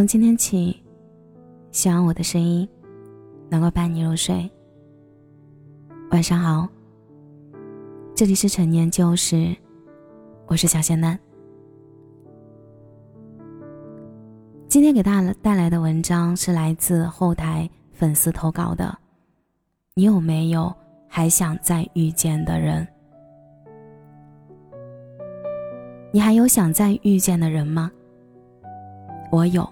从今天起，希望我的声音能够伴你入睡。晚上好，这里是陈年旧事，我是小仙丹。今天给大家带来的文章是来自后台粉丝投稿的。你有没有还想再遇见的人？你还有想再遇见的人吗？我有。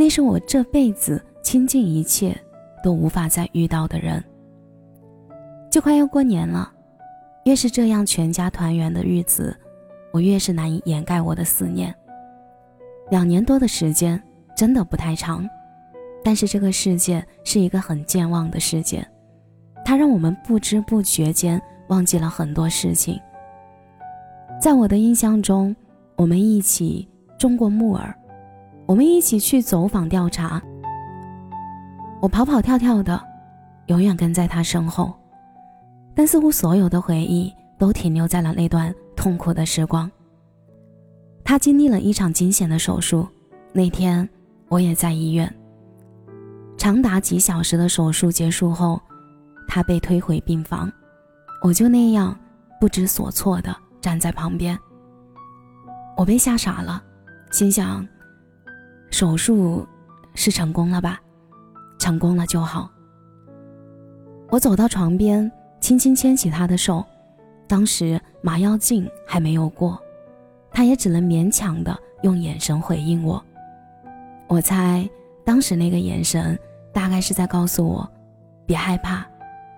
那是我这辈子倾尽一切都无法再遇到的人。就快要过年了，越是这样全家团圆的日子，我越是难以掩盖我的思念。两年多的时间真的不太长，但是这个世界是一个很健忘的世界，它让我们不知不觉间忘记了很多事情。在我的印象中，我们一起种过木耳，我们一起去走访调查，我跑跑跳跳的，永远跟在他身后。但似乎所有的回忆都停留在了那段痛苦的时光。他经历了一场惊险的手术，那天我也在医院。长达几小时的手术结束后，他被推回病房，我就那样不知所措的站在旁边。我被吓傻了，心想：手术是成功了吧？成功了就好。我走到床边。轻轻牵起他的手，当时麻药劲还没有过，他也只能勉强的用眼神回应我。我猜当时那个眼神大概是在告诉我，别害怕，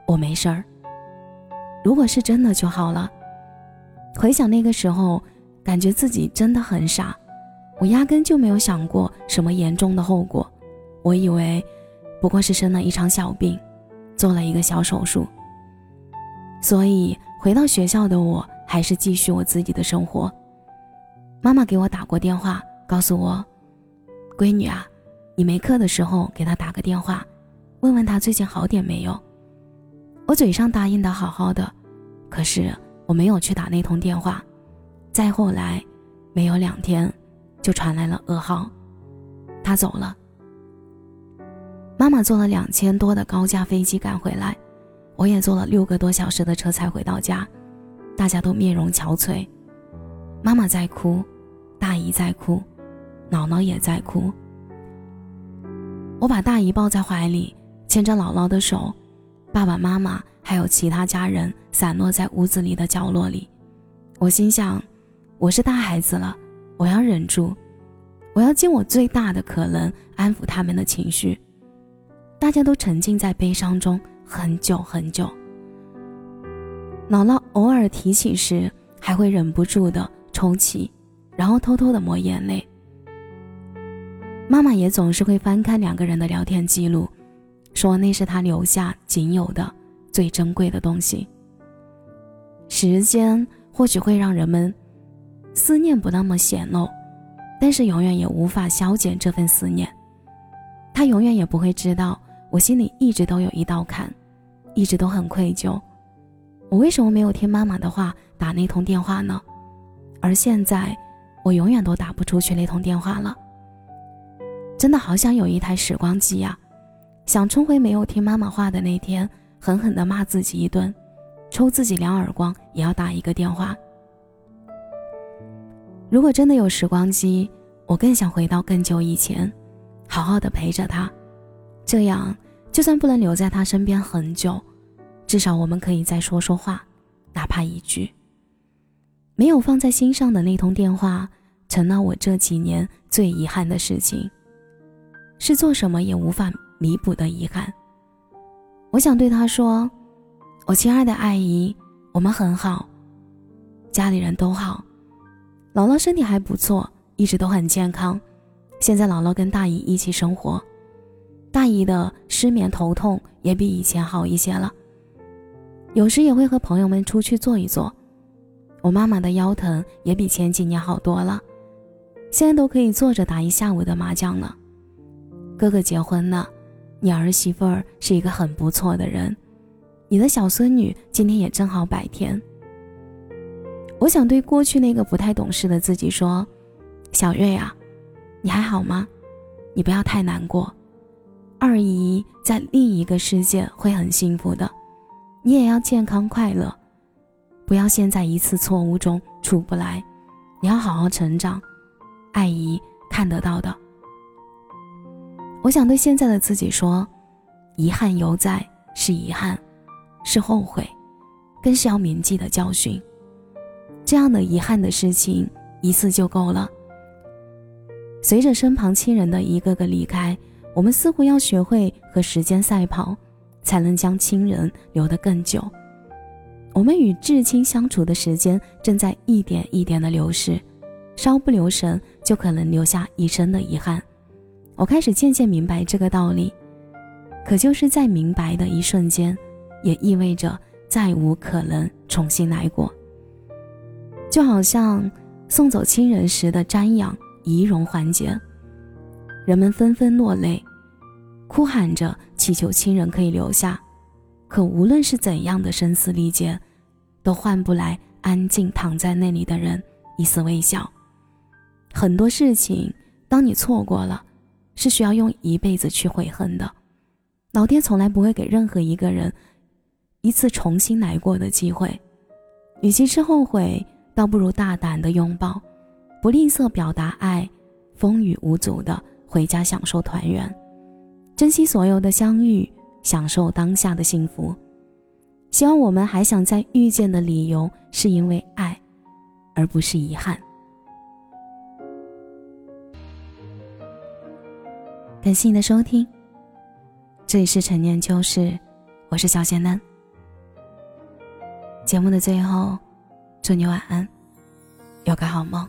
我没事儿。如果是真的就好了。回想那个时候，感觉自己真的很傻，我压根就没有想过什么严重的后果，我以为不过是生了一场小病，做了一个小手术。所以回到学校的我，还是继续我自己的生活。妈妈给我打过电话，告诉我：“闺女啊，你没课的时候给他打个电话，问问他最近好点没有。”我嘴上答应的好好的，可是我没有去打那通电话。再后来，没有两天，就传来了噩耗，他走了。妈妈坐了两千多的高价飞机赶回来。我也坐了六个多小时的车才回到家，大家都面容憔悴，妈妈在哭，大姨在哭，姥姥也在哭。我把大姨抱在怀里，牵着姥姥的手，爸爸妈妈还有其他家人散落在屋子里的角落里。我心想，我是大孩子了，我要忍住，我要尽我最大的可能安抚他们的情绪。大家都沉浸在悲伤中。很久很久。姥姥偶尔提起时，还会忍不住的抽泣，然后偷偷的抹眼泪。妈妈也总是会翻看两个人的聊天记录，说那是她留下仅有的最珍贵的东西。时间或许会让人们思念不那么显露，但是永远也无法消减这份思念。他永远也不会知道，我心里一直都有一道坎。一直都很愧疚，我为什么没有听妈妈的话打那通电话呢？而现在，我永远都打不出去那通电话了。真的好想有一台时光机呀，想冲回没有听妈妈话的那天，狠狠地骂自己一顿，抽自己两耳光，也要打一个电话。如果真的有时光机，我更想回到更久以前，好好的陪着他，这样。就算不能留在他身边很久，至少我们可以再说说话，哪怕一句。没有放在心上的那通电话，成了我这几年最遗憾的事情，是做什么也无法弥补的遗憾。我想对他说：“我亲爱的阿姨，我们很好，家里人都好，姥姥身体还不错，一直都很健康。现在姥姥跟大姨一起生活。”大姨的失眠头痛也比以前好一些了，有时也会和朋友们出去坐一坐。我妈妈的腰疼也比前几年好多了，现在都可以坐着打一下午的麻将了。哥哥结婚了，你儿媳妇儿是一个很不错的人，你的小孙女今天也正好百天。我想对过去那个不太懂事的自己说：“小月呀，你还好吗？你不要太难过。二姨在另一个世界会很幸福的，你也要健康快乐，不要陷在一次错误中出不来。你要好好成长，爱姨看得到的。我想对现在的自己说：遗憾犹在，是遗憾，是后悔，更是要铭记的教训。这样的遗憾的事情一次就够了。随着身旁亲人的一个个离开。我们似乎要学会和时间赛跑，才能将亲人留得更久。我们与至亲相处的时间正在一点一点的流逝，稍不留神就可能留下一生的遗憾。我开始渐渐明白这个道理，可就是在明白的一瞬间，也意味着再无可能重新来过。就好像送走亲人时的瞻仰仪容环节。人们纷纷落泪，哭喊着祈求亲人可以留下，可无论是怎样的声嘶力竭，都换不来安静躺在那里的人一丝微笑。很多事情，当你错过了，是需要用一辈子去悔恨的。老天从来不会给任何一个人一次重新来过的机会。与其是后悔，倒不如大胆的拥抱，不吝啬表达爱，风雨无阻的。回家享受团圆，珍惜所有的相遇，享受当下的幸福。希望我们还想再遇见的理由是因为爱，而不是遗憾。感谢你的收听，这里是陈年旧事，我是小仙嫩。节目的最后，祝你晚安，有个好梦。